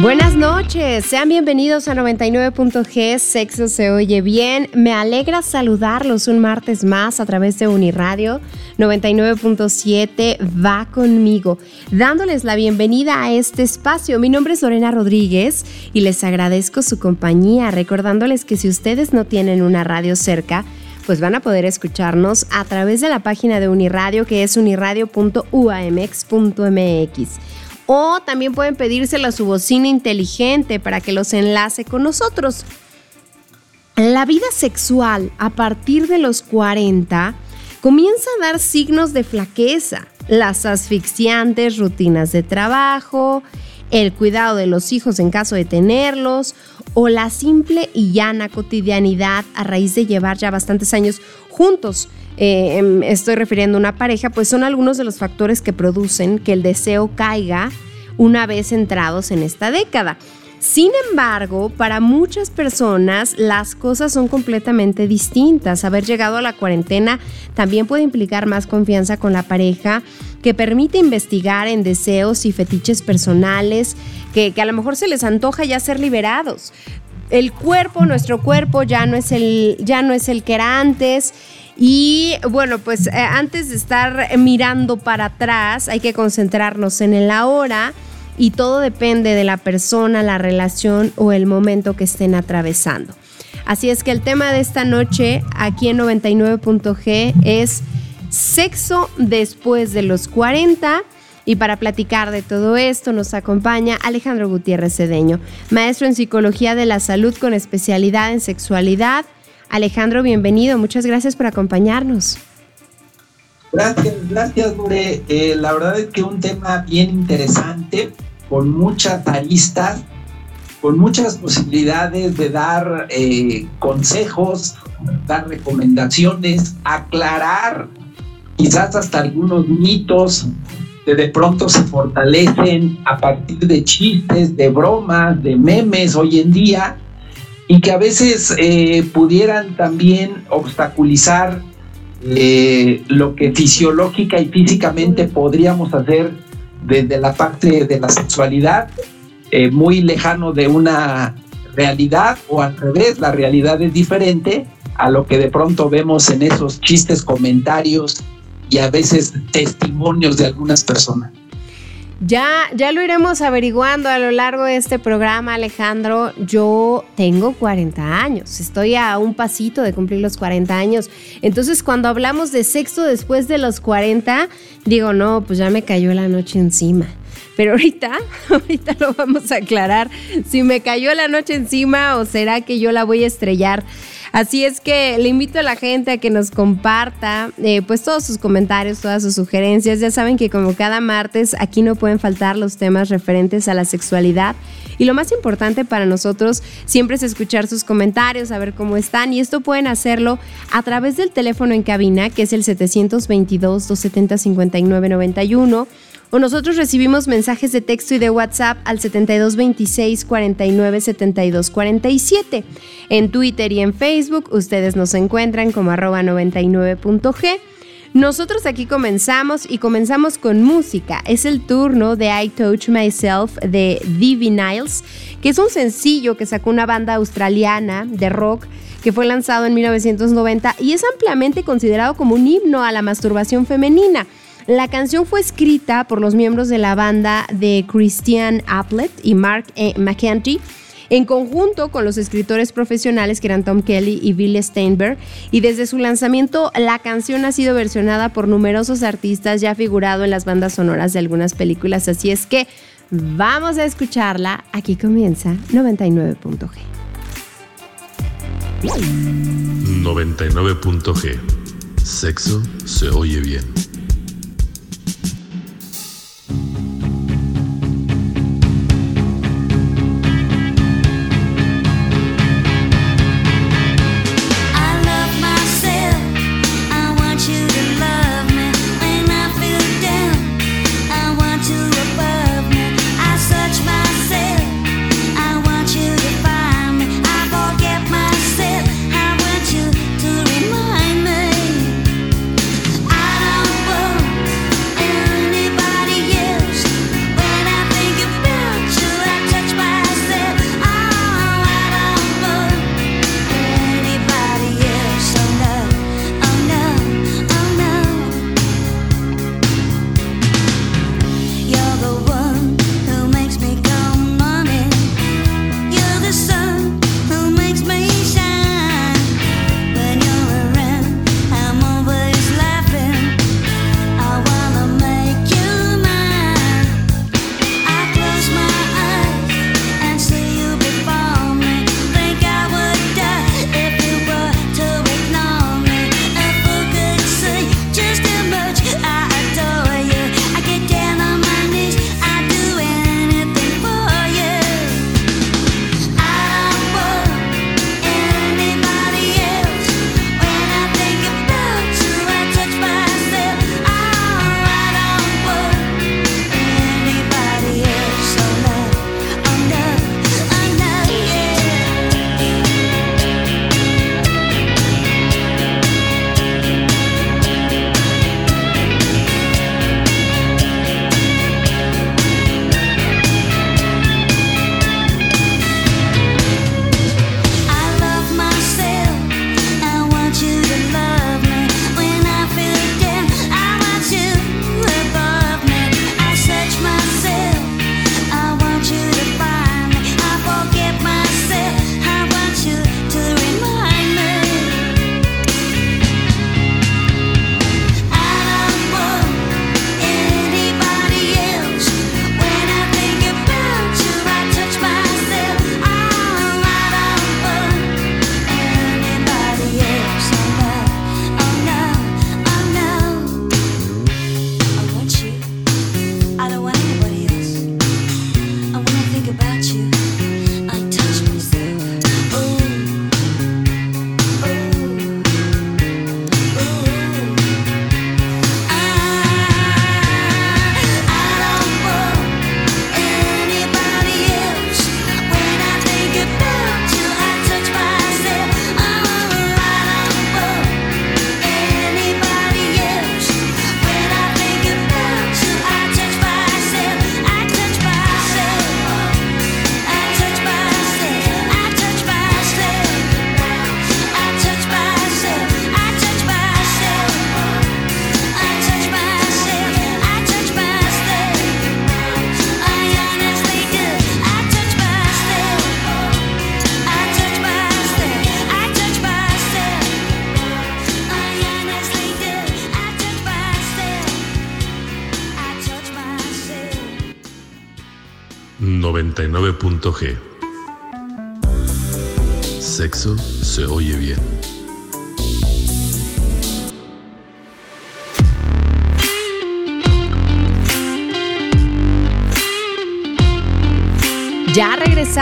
Buenas noches, sean bienvenidos a 99.g, Sexo se oye bien. Me alegra saludarlos un martes más a través de Uniradio 99.7, va conmigo, dándoles la bienvenida a este espacio. Mi nombre es Lorena Rodríguez y les agradezco su compañía, recordándoles que si ustedes no tienen una radio cerca, pues van a poder escucharnos a través de la página de Uniradio que es uniradio.uamx.mx o también pueden pedírselo a su bocina inteligente para que los enlace con nosotros. La vida sexual a partir de los 40 comienza a dar signos de flaqueza, las asfixiantes rutinas de trabajo, el cuidado de los hijos en caso de tenerlos o la simple y llana cotidianidad a raíz de llevar ya bastantes años juntos. Eh, em, estoy refiriendo a una pareja, pues son algunos de los factores que producen que el deseo caiga una vez entrados en esta década. Sin embargo, para muchas personas las cosas son completamente distintas. Haber llegado a la cuarentena también puede implicar más confianza con la pareja, que permite investigar en deseos y fetiches personales, que, a lo mejor se les antoja ya ser liberados. El cuerpo, nuestro cuerpo ya no es el, ya no es el que era antes. Y bueno, pues eh, antes de estar mirando para atrás, hay que concentrarnos en el ahora y todo depende de la persona, la relación o el momento que estén atravesando. Así es que el tema de esta noche aquí en 99.g es sexo después de los 40. Y para platicar de todo esto nos acompaña Alejandro Gutiérrez Cedeño, maestro en psicología de la salud con especialidad en sexualidad. Alejandro, bienvenido. Muchas gracias por acompañarnos. Gracias, gracias. Eh, la verdad es que un tema bien interesante con muchas aristas, con muchas posibilidades de dar eh, consejos, dar recomendaciones, aclarar quizás hasta algunos mitos que de pronto se fortalecen a partir de chistes, de bromas, de memes hoy en día y que a veces eh, pudieran también obstaculizar eh, lo que fisiológica y físicamente podríamos hacer desde la parte de la sexualidad, eh, muy lejano de una realidad o al revés, la realidad es diferente a lo que de pronto vemos en esos chistes, comentarios y a veces testimonios de algunas personas. Ya, ya lo iremos averiguando a lo largo de este programa, Alejandro. Yo tengo 40 años, estoy a un pasito de cumplir los 40 años. Entonces, cuando hablamos de sexo después de los 40, digo, no, pues ya me cayó la noche encima. Pero ahorita, ahorita lo vamos a aclarar si me cayó la noche encima o será que yo la voy a estrellar. Así es que le invito a la gente a que nos comparta eh, pues todos sus comentarios, todas sus sugerencias. Ya saben que como cada martes aquí no pueden faltar los temas referentes a la sexualidad. Y lo más importante para nosotros siempre es escuchar sus comentarios, saber cómo están. Y esto pueden hacerlo a través del teléfono en cabina, que es el 722-270-5991 o nosotros recibimos mensajes de texto y de WhatsApp al 7226 49 72 47. En Twitter y en Facebook ustedes nos encuentran como arroba 99.g. Nosotros aquí comenzamos y comenzamos con música. Es el turno de I Touch Myself de Divi Niles, que es un sencillo que sacó una banda australiana de rock que fue lanzado en 1990 y es ampliamente considerado como un himno a la masturbación femenina. La canción fue escrita por los miembros de la banda de Christian Applet y Mark e. McEntee en conjunto con los escritores profesionales que eran Tom Kelly y Bill Steinberg. Y desde su lanzamiento, la canción ha sido versionada por numerosos artistas, ya figurado en las bandas sonoras de algunas películas. Así es que vamos a escucharla. Aquí comienza 99.g. 99.g. Sexo se oye bien.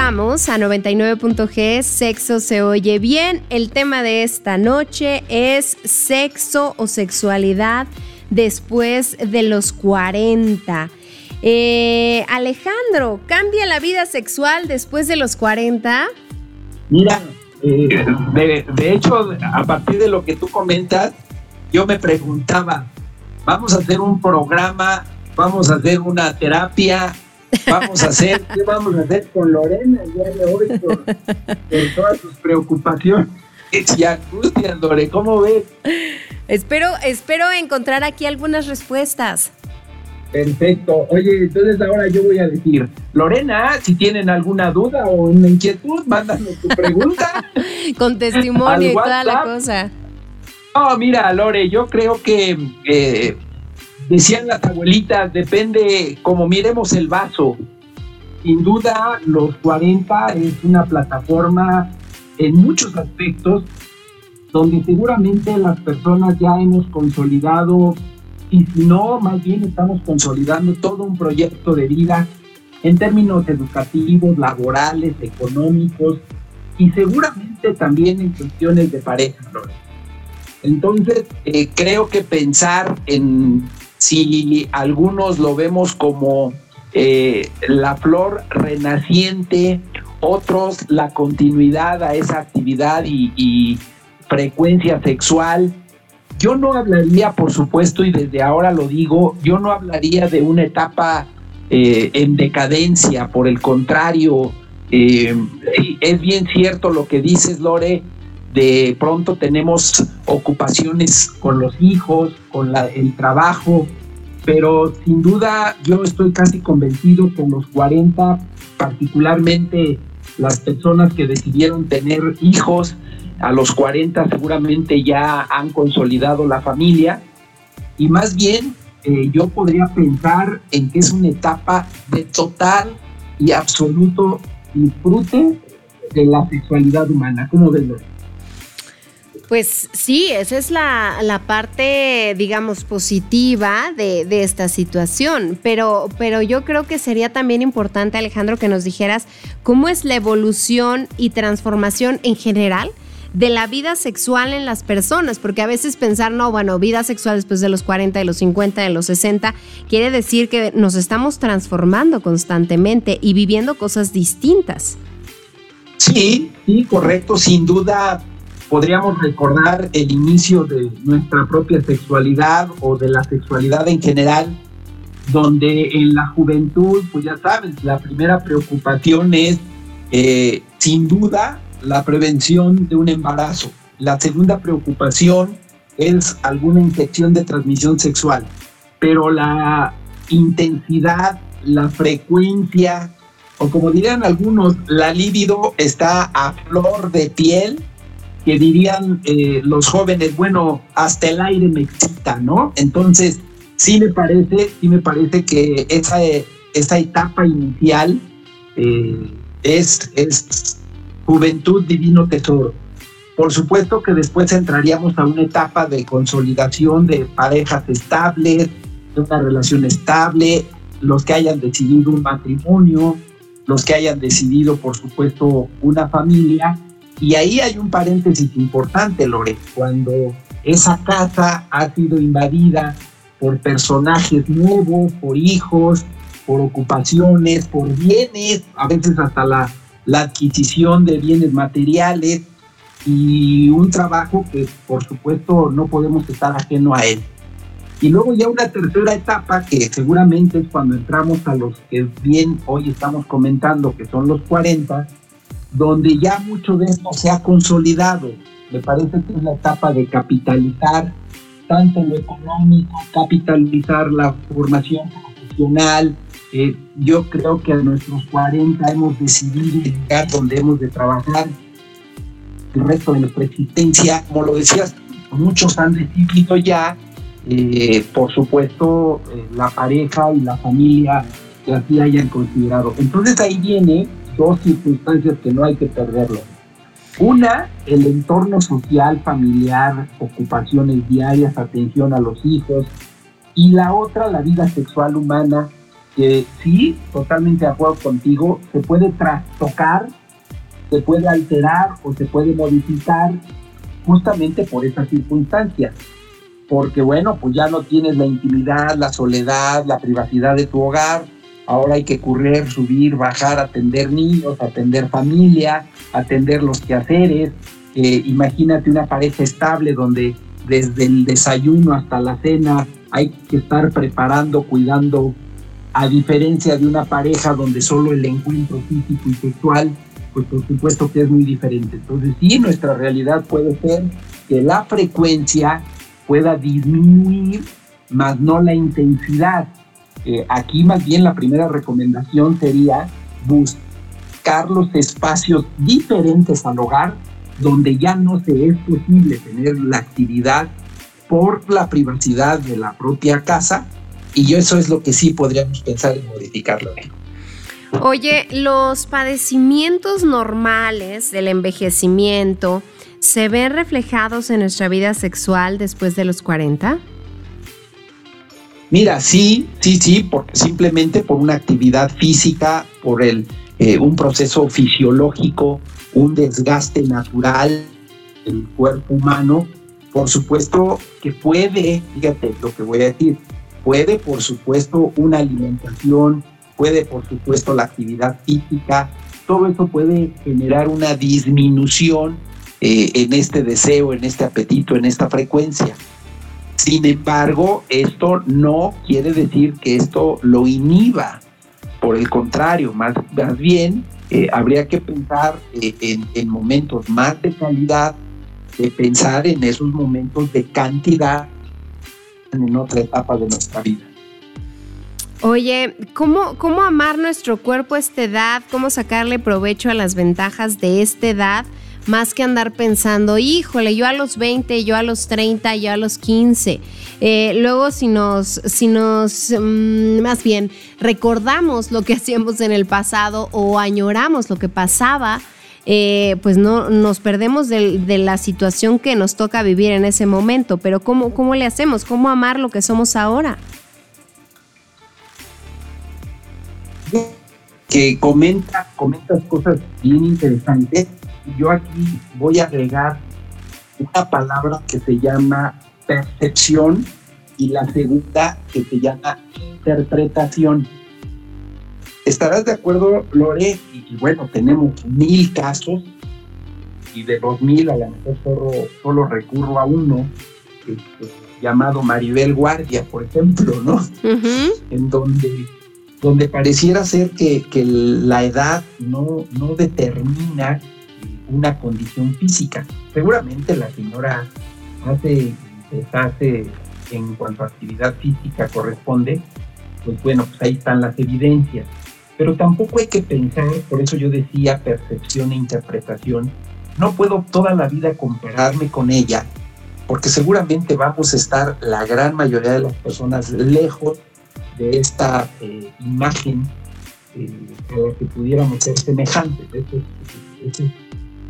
Regresamos a 99.g, sexo se oye bien. El tema de esta noche es sexo o sexualidad después de los 40. Eh, Alejandro, ¿cambia la vida sexual después de los 40? Mira, eh, de, hecho, a partir de lo que tú comentas, yo me preguntaba, vamos a hacer un programa, vamos a hacer una terapia, vamos a hacer, ¿qué vamos a hacer con Lorena el día de hoy por, todas sus preocupaciones y angustias, Lore? ¿Cómo ves? Espero, espero encontrar aquí algunas respuestas. Perfecto. Oye, entonces ahora yo voy a decir, Lorena, si tienen alguna duda o una inquietud, mándame tu pregunta. Con testimonio y toda la cosa. No, mira, Lore, yo creo que eh, decían las abuelitas, depende como miremos el vaso. Sin duda, los 40 es una plataforma en muchos aspectos donde seguramente las personas ya hemos consolidado y si no, más bien estamos consolidando todo un proyecto de vida en términos educativos, laborales, económicos y seguramente también en cuestiones de pareja. Entonces, eh, creo que pensar en si algunos lo vemos como eh, la flor renaciente, otros la continuidad a esa actividad y frecuencia sexual, yo no hablaría, por supuesto, y desde ahora lo digo, yo no hablaría de una etapa eh, en decadencia, por el contrario, eh, es bien cierto lo que dices, Lore, de pronto tenemos ocupaciones con los hijos, con el trabajo, pero sin duda yo estoy casi convencido con los 40, particularmente las personas que decidieron tener hijos, a los 40 seguramente ya han consolidado la familia y más bien eh, yo podría pensar en que es una etapa de total y absoluto disfrute de la sexualidad humana. ¿Cómo ves? Pues sí, esa es la, parte, digamos, positiva de, de, esta situación, pero, pero yo creo que sería también importante, Alejandro, que nos dijeras cómo es la evolución y transformación en general de la vida sexual en las personas, porque a veces pensar, no, bueno, vida sexual después de los 40, de los 50, de los 60, quiere decir que nos estamos transformando constantemente y viviendo cosas distintas. Sí, sí, correcto, sin duda podríamos recordar el inicio de nuestra propia sexualidad o de la sexualidad en general, donde en la juventud, pues ya sabes, la primera preocupación es, eh, sin duda, la prevención de un embarazo. La segunda preocupación es alguna infección de transmisión sexual, pero la intensidad, la frecuencia, o como dirían algunos, la libido está a flor de piel, que dirían eh, los jóvenes, bueno, hasta el aire me excita, ¿no? Entonces, sí me parece, sí me parece que esa, esa etapa inicial eh, es, es Juventud Divino Tesoro. Por supuesto que después entraríamos a una etapa de consolidación de parejas estables, de una relación estable, los que hayan decidido un matrimonio, los que hayan decidido, por supuesto, una familia. Y ahí hay un paréntesis importante, Lore, cuando esa casa ha sido invadida por personajes nuevos, por hijos, por ocupaciones, por bienes, a veces hasta la la adquisición de bienes materiales y un trabajo que por supuesto no podemos estar ajeno a él. Y luego ya una tercera etapa que seguramente es cuando entramos a los que bien hoy estamos comentando, que son los 40, donde ya mucho de esto se ha consolidado. Me parece que es la etapa de capitalizar tanto lo económico, capitalizar la formación profesional, eh, yo creo que a nuestros 40 hemos decidido llegar donde hemos de trabajar el resto de nuestra existencia. Como lo decías, muchos han decidido ya, eh, por supuesto, eh, la pareja y la familia que así hayan considerado. Entonces ahí viene dos circunstancias que no hay que perderlo. Una, el entorno social, familiar, ocupaciones diarias, atención a los hijos. Y la otra, la vida sexual humana, que sí, totalmente de acuerdo contigo, se puede trastocar, se puede alterar o se puede modificar justamente por esas circunstancias. Porque bueno, pues ya no tienes la intimidad, la soledad, la privacidad de tu hogar, Ahora hay que correr, subir, bajar, atender niños, atender familia, atender los quehaceres. Eh, imagínate una pareja estable donde desde el desayuno hasta la cena hay que estar preparando, cuidando, a diferencia de una pareja donde solo el encuentro físico y sexual, pues por supuesto que es muy diferente. Entonces sí, nuestra realidad puede ser que la frecuencia pueda disminuir, más no la intensidad. Eh, aquí más bien la primera recomendación sería buscar los espacios diferentes al hogar donde ya no se es posible tener la actividad por la privacidad de la propia casa y eso es lo que sí podríamos pensar en modificarlo. Oye, los padecimientos normales del envejecimiento se ven reflejados en nuestra vida sexual después de los 40? Mira, sí, sí, sí, porque simplemente por una actividad física, por el, eh, un proceso fisiológico, un desgaste natural del cuerpo humano, por supuesto que puede, fíjate lo que voy a decir, puede por supuesto una alimentación, puede por supuesto la actividad física, todo eso puede generar una disminución eh, en este deseo, en este apetito, en esta frecuencia. Sin embargo, esto no quiere decir que esto lo inhiba. Por el contrario, más, bien eh, habría que pensar eh, en, momentos más de calidad, de pensar en esos momentos de cantidad en otra etapa de nuestra vida. Oye, ¿cómo, ¿cómo amar nuestro cuerpo a esta edad? ¿Cómo sacarle provecho a las ventajas de esta edad? Más que andar pensando, híjole, yo a los 20, yo a los 30, yo a los 15. Eh, luego si nos, si nos, mm, más bien, recordamos lo que hacíamos en el pasado o añoramos lo que pasaba, eh, pues no nos perdemos de, la situación que nos toca vivir en ese momento. Pero ¿cómo, ¿cómo le hacemos? ¿Cómo amar lo que somos ahora? Que comenta, comentas cosas bien interesantes yo aquí voy a agregar una palabra que se llama percepción y la segunda que se llama interpretación. ¿Estarás de acuerdo, Lore? Y, bueno, tenemos mil casos y de los mil a lo mejor solo, solo recurro a uno, este, llamado Maribel Guardia, por ejemplo, ¿no? En donde, donde pareciera ser que, que la edad no, no determina una condición física. Seguramente la señora hace, hace en cuanto a actividad física corresponde, pues bueno, pues ahí están las evidencias. Pero tampoco hay que pensar, por eso yo decía percepción e interpretación, no puedo toda la vida compararme con ella, porque seguramente vamos a estar la gran mayoría de las personas lejos de esta eh, imagen eh, que pudiéramos ser semejantes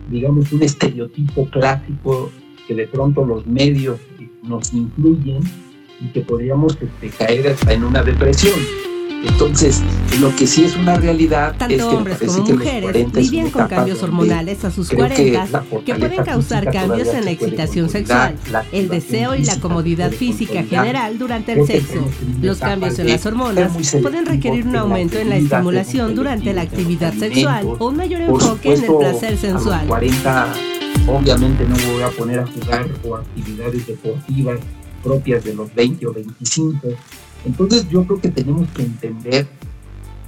digamos, un estereotipo clásico que de pronto los medios nos incluyen y que podríamos este, caer hasta en una depresión. Entonces, lo que sí es una realidad Tanto es que hombres como mujeres lidian con cambios hormonales a sus 40 que, pueden causar cambios en la excitación sexual, el deseo y la comodidad física general durante el sexo. Los cambios en las hormonas pueden requerir un aumento en la estimulación durante la actividad sexual o un mayor enfoque en el placer sensual. 40 obviamente no voy a poner a jugar o actividades deportivas propias de los 20 o 25 entonces yo creo que tenemos que entender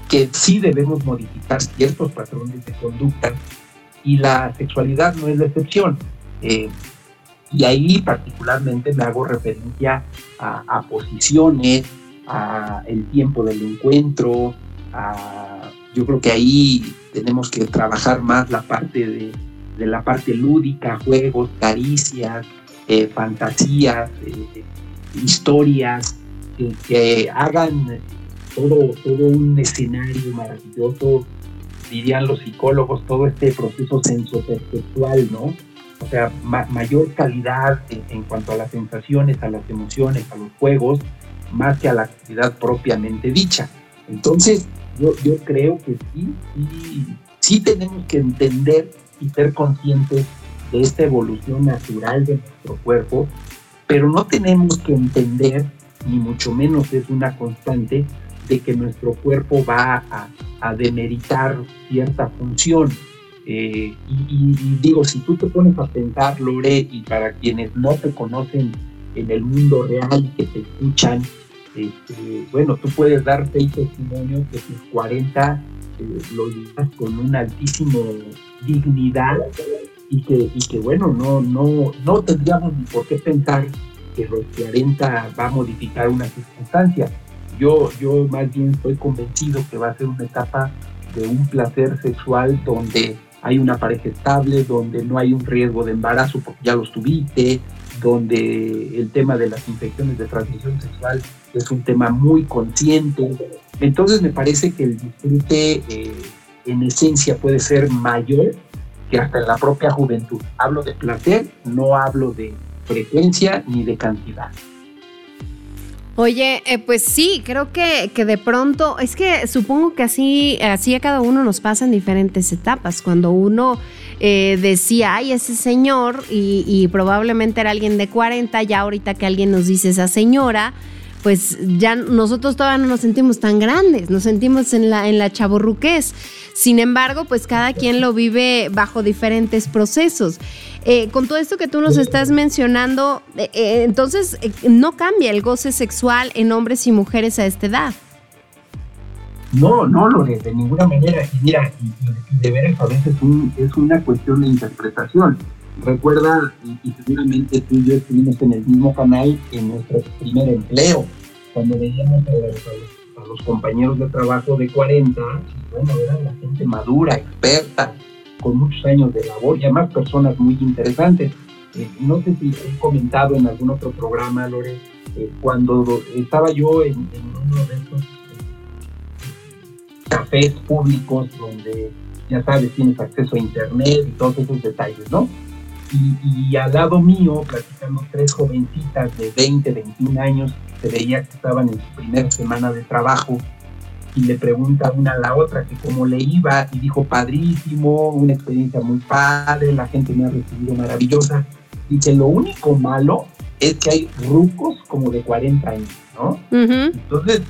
que sí debemos modificar ciertos patrones de conducta y la sexualidad no es la excepción. Eh, y ahí particularmente me hago referencia a, posiciones, a el tiempo del encuentro, yo creo que ahí tenemos que trabajar más la parte de, la parte lúdica, juegos, caricias, eh, fantasías, eh, historias, que, hagan todo, todo un escenario maravilloso, dirían los psicólogos, todo este proceso sensoperceptual, ¿no? O sea, mayor calidad en, cuanto a las sensaciones, a las emociones, a los juegos, más que a la actividad propiamente dicha. Entonces, yo, yo creo que sí, sí, sí tenemos que entender y ser conscientes de esta evolución natural de nuestro cuerpo, pero no tenemos que entender, ni mucho menos es una constante, de que nuestro cuerpo va a, demeritar cierta función. Eh, y, digo, si tú te pones a pensar, Lore, y para quienes no te conocen en el mundo real y que te escuchan, este, bueno, tú puedes darte el testimonio que tus 40 eh, lo llevas con una altísima dignidad y que, y que bueno, no, no, no tendríamos ni por qué pensar que 40 va a modificar una circunstancia. Yo, yo más bien estoy convencido que va a ser una etapa de un placer sexual donde hay una pareja estable, donde no hay un riesgo de embarazo porque ya los tuviste, donde el tema de las infecciones de transmisión sexual es un tema muy consciente. Entonces me parece que el disfrute eh, en esencia puede ser mayor que hasta en la propia juventud. Hablo de placer, no hablo de frecuencia ni de cantidad. Oye, eh, pues sí, creo que, que, de pronto, es que supongo que así, así a cada uno nos pasa en diferentes etapas. Cuando uno eh, decía, ay, ese señor, y, y probablemente era alguien de 40, ya ahorita que alguien nos dice esa señora, pues ya nosotros todavía no nos sentimos tan grandes, nos sentimos en la, en la chaborruqués. Sin embargo, pues cada quien lo vive bajo diferentes procesos. Eh, con todo esto que tú nos estás mencionando, eh, eh, entonces no cambia el goce sexual en hombres y mujeres a esta edad. No, no, Lore, de ninguna manera. Y mira, y, de veras a veces es una cuestión de interpretación recuerda, y, seguramente tú y yo estuvimos en el mismo canal en nuestro primer empleo, cuando veíamos a los, compañeros de trabajo de 40, y bueno, eran la gente madura, experta, con muchos años de labor y además personas muy interesantes. Eh, no sé si he comentado en algún otro programa, Lore, eh, cuando estaba yo en, uno de esos eh, cafés públicos donde, ya sabes, tienes acceso a internet y todos esos detalles, ¿no? Y, al lado mío, platicando tres jovencitas de 20, 21 años, se veía que estaban en su primera semana de trabajo y le pregunta una a la otra que cómo le iba y dijo padrísimo, una experiencia muy padre, la gente me ha recibido maravillosa y que lo único malo es que hay rucos como de 40 años, ¿no? Entonces,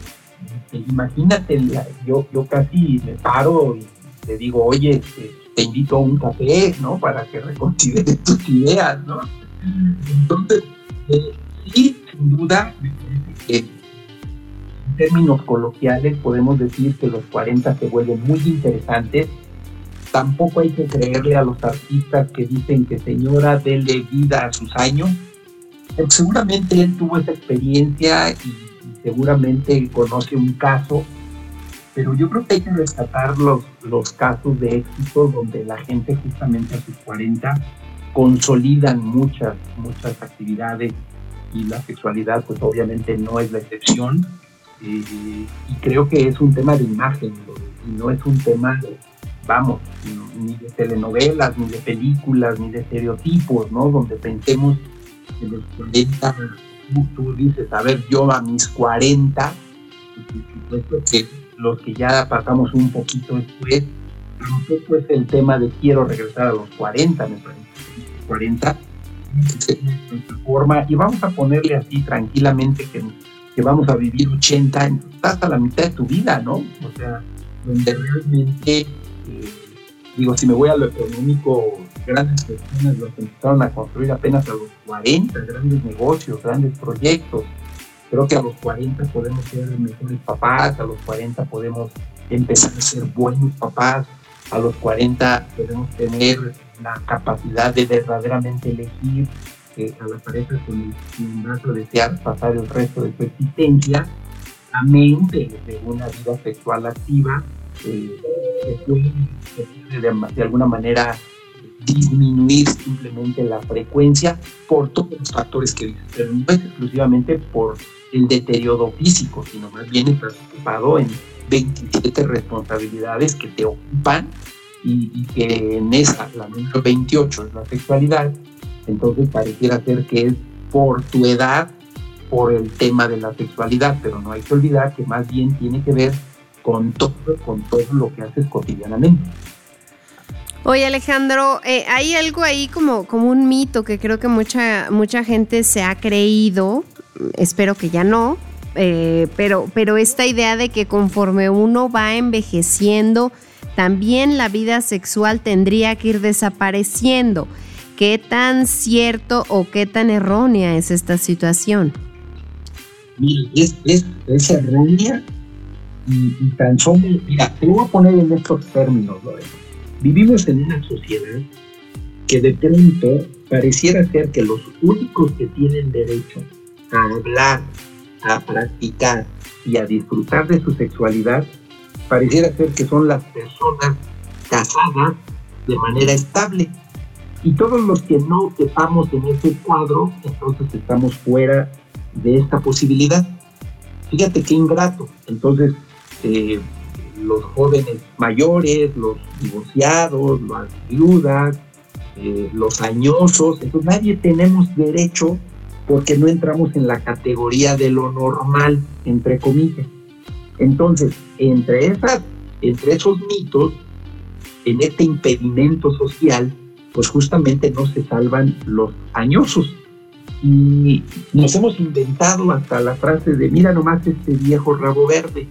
imagínate, yo, yo casi me paro y le digo, oye, este, te invito a un café, ¿no? Para que reconsideres tus ideas, ¿no? Entonces, eh, sí, sin duda, en términos coloquiales podemos decir que los 40 se vuelven muy interesantes. Tampoco hay que creerle a los artistas que dicen que señora, dele vida a sus años. seguramente él tuvo esa experiencia y seguramente conoce un caso pero yo creo que hay que rescatar los, los casos de éxito donde la gente justamente a sus 40 consolidan muchas, muchas actividades y la sexualidad pues obviamente no es la excepción eh, y creo que es un tema de imagen y no es un tema de, vamos, ni de telenovelas, ni de películas, ni de estereotipos, ¿no? Donde pensemos que los 40, tú, dices, a ver, yo a mis 40, pues, que los que ya pasamos un poquito después, tampoco es el tema de quiero regresar a los 40, me parece, 40, forma, y vamos a ponerle así tranquilamente que, que vamos a vivir 80, estás a la mitad de tu vida, ¿no? O sea, donde realmente, eh, digo, si me voy a lo económico, grandes personas los empezaron a construir apenas a los 40, grandes negocios, grandes proyectos, Creo que a los 40 podemos ser mejores papás, a los 40 podemos empezar a ser buenos papás, a los 40 podemos tener la capacidad de verdaderamente elegir eh, a la pareja con vas a desear pasar el resto de su existencia, amén de, una vida sexual activa, eh, que de, alguna manera disminuir simplemente la frecuencia por todos los factores que dices, pero no es exclusivamente por el deterioro físico, sino más bien estás ocupado en 27 responsabilidades que te ocupan y, que en esa, la número 28 es la sexualidad, entonces pareciera ser que es por tu edad, por el tema de la sexualidad, pero no hay que olvidar que más bien tiene que ver con todo, con todo lo que haces cotidianamente. Oye Alejandro, eh, hay algo ahí como, como un mito que creo que mucha, mucha gente se ha creído, espero que ya no, eh, pero, pero esta idea de que conforme uno va envejeciendo, también la vida sexual tendría que ir desapareciendo. ¿Qué tan cierto o qué tan errónea es esta situación? Mira, es, es, errónea y, tan solo, mira, te voy a poner en estos términos, Lorena. Vivimos en una sociedad que de pronto pareciera ser que los únicos que tienen derecho a hablar, a practicar y a disfrutar de su sexualidad, pareciera ser que son las personas casadas de manera estable. Y todos los que no estamos en ese cuadro, entonces estamos fuera de esta posibilidad. Fíjate qué ingrato. Entonces, eh, los jóvenes mayores, los divorciados, las viudas, eh, los añosos, entonces nadie tenemos derecho porque no entramos en la categoría de lo normal, entre comillas. Entonces, entre, esas, entre esos mitos, en este impedimento social, pues justamente no se salvan los añosos. Y nos hemos inventado hasta la frase de, mira nomás este viejo rabo verde,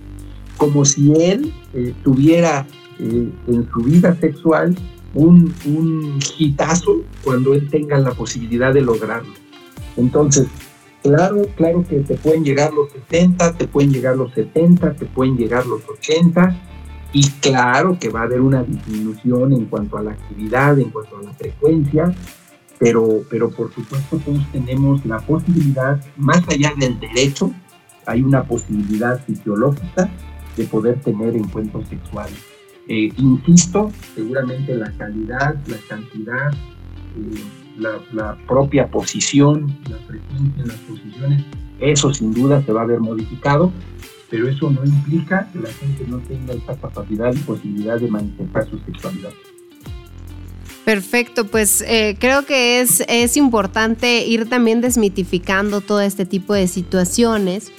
como si él eh, tuviera eh, en su vida sexual un, un hitazo cuando él tenga la posibilidad de lograrlo. Entonces, claro, claro que te pueden llegar los 60, te pueden llegar los 70, te pueden llegar los 80, y claro que va a haber una disminución en cuanto a la actividad, en cuanto a la frecuencia, pero, pero por supuesto todos tenemos la posibilidad, más allá del derecho, hay una posibilidad fisiológica de poder tener encuentros sexuales. Eh, insisto, seguramente la calidad, la cantidad, eh, la, propia posición, la frecuencia en las posiciones, eso sin duda se va a ver modificado, pero eso no implica que la gente no tenga esta capacidad y posibilidad de manifestar su sexualidad. Perfecto, pues eh, creo que es, es importante ir también desmitificando todo este tipo de situaciones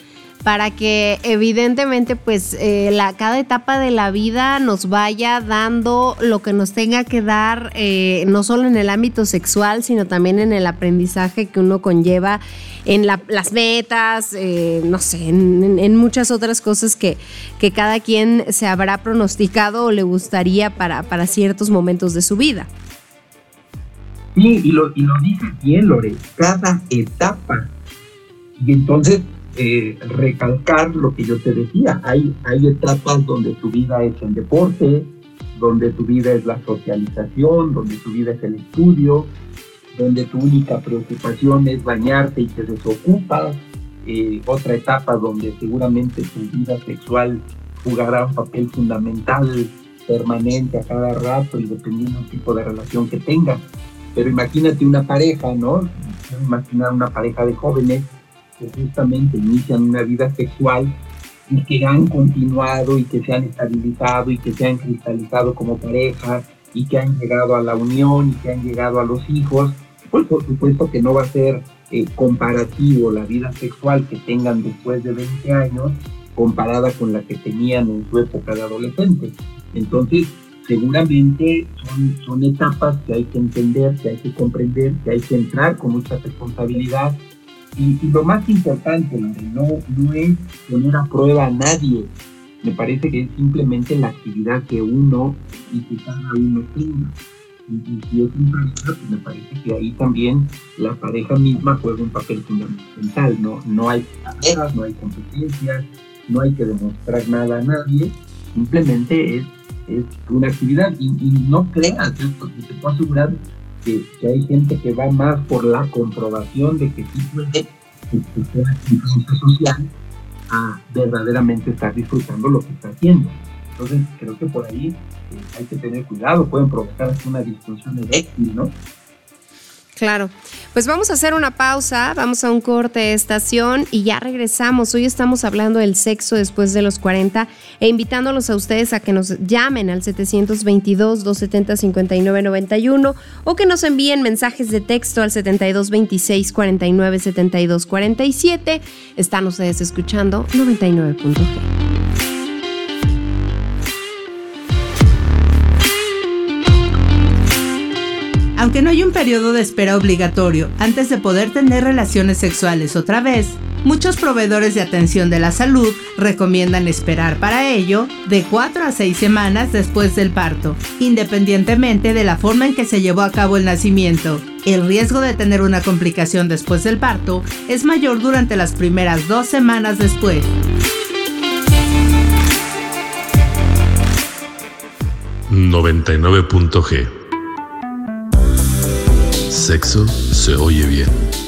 para que evidentemente pues eh, la, cada etapa de la vida nos vaya dando lo que nos tenga que dar, eh, no solo en el ámbito sexual, sino también en el aprendizaje que uno conlleva en las metas, eh, no sé, en, muchas otras cosas que, que cada quien se habrá pronosticado o le gustaría para, para ciertos momentos de su vida. Sí, y lo, y lo dice bien, Lore, cada etapa. Y entonces eh, recalcar lo que yo te decía. Hay, hay etapas donde tu vida es el deporte, donde tu vida es la socialización, donde tu vida es el estudio, donde tu única preocupación es bañarte y te desocupas. Eh, otra etapa donde seguramente tu vida sexual jugará un papel fundamental, permanente a cada rato y dependiendo del tipo de relación que tengas. Pero imagínate una pareja, ¿no? Imaginar una pareja de jóvenes que justamente inician una vida sexual y que han continuado y que se han estabilizado y que se han cristalizado como pareja y que han llegado a la unión y que han llegado a los hijos, pues por supuesto que no va a ser eh, comparativo la vida sexual que tengan después de 20 años comparada con la que tenían en su época de adolescente. Entonces, seguramente son, son etapas que hay que entender, que hay que comprender, que hay que entrar con mucha responsabilidad y, lo más importante, no, no es poner a prueba a nadie. Me parece que es simplemente la actividad que uno y que cada uno tenga. Y, si es un pareja, pues me parece que ahí también la pareja misma juega un papel fundamental. No, no hay carreras, no hay competencias, no hay que demostrar nada a nadie. Simplemente es, es una actividad. Y, no creas, porque te puedo asegurar que, hay gente que va más por la comprobación de que sí puede influencia social a verdaderamente estar disfrutando lo que está haciendo. Entonces, creo que por ahí eh, hay que tener cuidado, pueden provocar una disfunción eréctil, ¿no? Claro. Pues vamos a hacer una pausa, vamos a un corte de estación y ya regresamos. Hoy estamos hablando del sexo después de los 40 e invitándolos a ustedes a que nos llamen al 722-270-5991 o que nos envíen mensajes de texto al 7226-497247. Están ustedes escuchando 99.g. Aunque no hay un periodo de espera obligatorio antes de poder tener relaciones sexuales otra vez, muchos proveedores de atención de la salud recomiendan esperar para ello de 4 a 6 semanas después del parto, independientemente de la forma en que se llevó a cabo el nacimiento. El riesgo de tener una complicación después del parto es mayor durante las primeras dos semanas después. ...99.g Sexo se oye bien.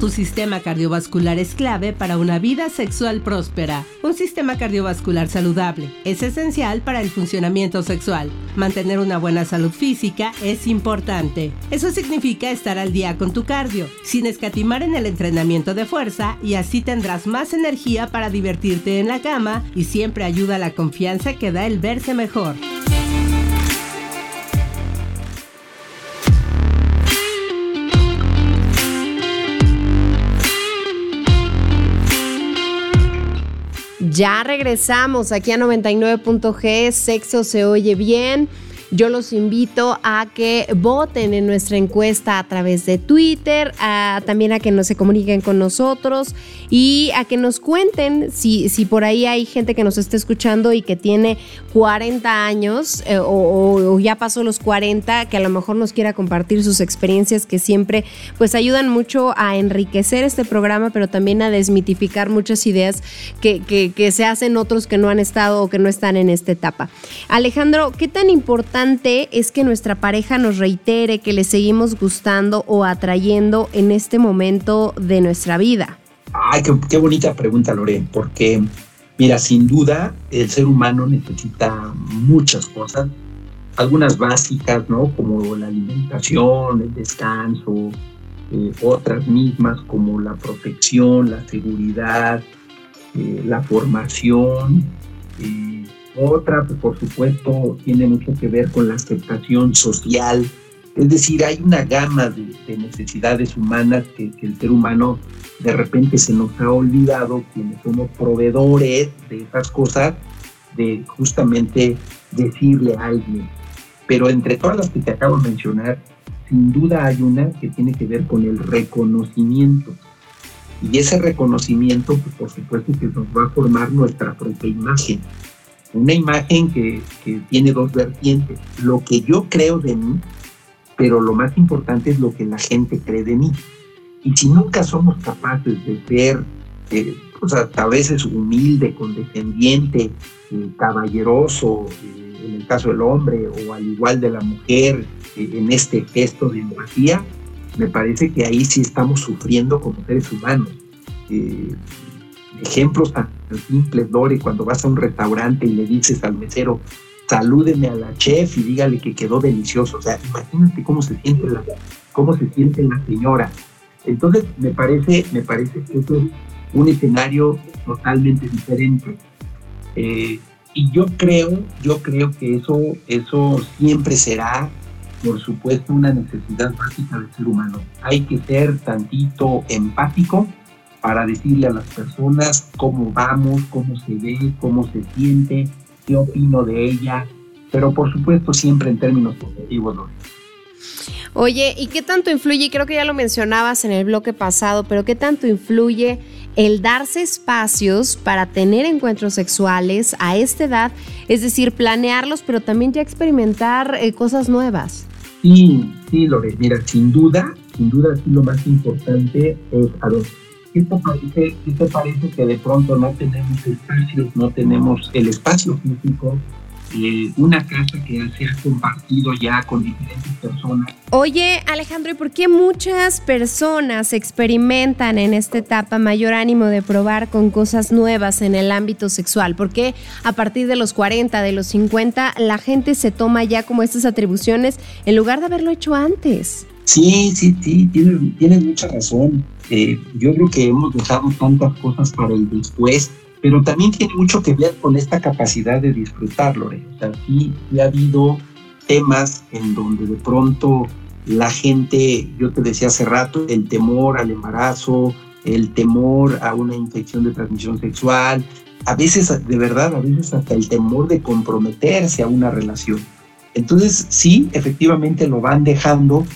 Tu sistema cardiovascular es clave para una vida sexual próspera. Un sistema cardiovascular saludable es esencial para el funcionamiento sexual. Mantener una buena salud física es importante. Eso significa estar al día con tu cardio, sin escatimar en el entrenamiento de fuerza y así tendrás más energía para divertirte en la cama y siempre ayuda a la confianza que da el verse mejor. Ya regresamos aquí a 99.g, sexo se oye bien. Yo los invito a que voten en nuestra encuesta a través de Twitter, también a que nos se comuniquen con nosotros y a que nos cuenten si, si por ahí hay gente que nos está escuchando y que tiene 40 años eh, o, ya pasó los 40, que a lo mejor nos quiera compartir sus experiencias que siempre pues ayudan mucho a enriquecer este programa, pero también a desmitificar muchas ideas que, que se hacen otros que no han estado o que no están en esta etapa. Alejandro, ¿qué tan importante es que nuestra pareja nos reitere que le seguimos gustando o atrayendo en este momento de nuestra vida? Ay, qué, bonita pregunta, Lore, porque mira, sin duda el ser humano necesita muchas cosas, algunas básicas, ¿no? Como la alimentación, el descanso, eh, otras mismas como la protección, la seguridad, eh, la formación, eh, otra, por supuesto, tiene mucho que ver con la aceptación social. Es decir, hay una gama de, necesidades humanas que, el ser humano de repente se nos ha olvidado, quienes somos proveedores de esas cosas, de justamente decirle a alguien. Pero entre todas las que te acabo de mencionar, sin duda hay una que tiene que ver con el reconocimiento. Y ese reconocimiento, pues por supuesto que nos va a formar nuestra propia imagen una imagen que, tiene dos vertientes, lo que yo creo de mí, pero lo más importante es lo que la gente cree de mí. Y si nunca somos capaces de ser, eh, pues hasta a veces humilde, condescendiente, eh, caballeroso, eh, en el caso del hombre, o al igual de la mujer, en este gesto de empatía, me parece que ahí sí estamos sufriendo como seres humanos ejemplos tan simples, Lore, cuando vas a un restaurante y le dices al mesero, salúdeme a la chef y dígale que quedó delicioso. O sea, imagínate cómo se siente la, cómo se siente la señora. Entonces, me parece, me parece que eso es un escenario totalmente diferente. Eh, y yo creo, yo creo que eso, eso siempre será, por supuesto, una necesidad básica del ser humano. Hay que ser tantito empático para decirle a las personas cómo vamos, cómo se ve, cómo se siente, qué opino de ella, pero por supuesto siempre en términos positivos. Oye, ¿y qué tanto influye? Creo que ya lo mencionabas en el bloque pasado, pero ¿qué tanto influye el darse espacios para tener encuentros sexuales a esta edad? Es decir, planearlos, pero también ya experimentar eh, cosas nuevas. Sí, sí, Lore, mira, sin duda, sin duda, lo más importante es, a ver, ¿qué te parece, qué te parece que de pronto no tenemos espacios, no tenemos el espacio físico eh, una casa que se ha compartido ya con diferentes personas. Oye, Alejandro, ¿y por qué muchas personas experimentan en esta etapa mayor ánimo de probar con cosas nuevas en el ámbito sexual? ¿Por qué a partir de los 40, de los 50, la gente se toma ya como estas atribuciones en lugar de haberlo hecho antes? Sí, sí, sí, tienes, mucha razón. Eh, yo creo que hemos dejado tantas cosas para el después pero también tiene mucho que ver con esta capacidad de disfrutarlo. Sí, ha habido temas en donde de pronto la gente, yo te decía hace rato, el temor al embarazo, el temor a una infección de transmisión sexual, a veces, de verdad, a veces hasta el temor de comprometerse a una relación. Entonces, sí, efectivamente lo van dejando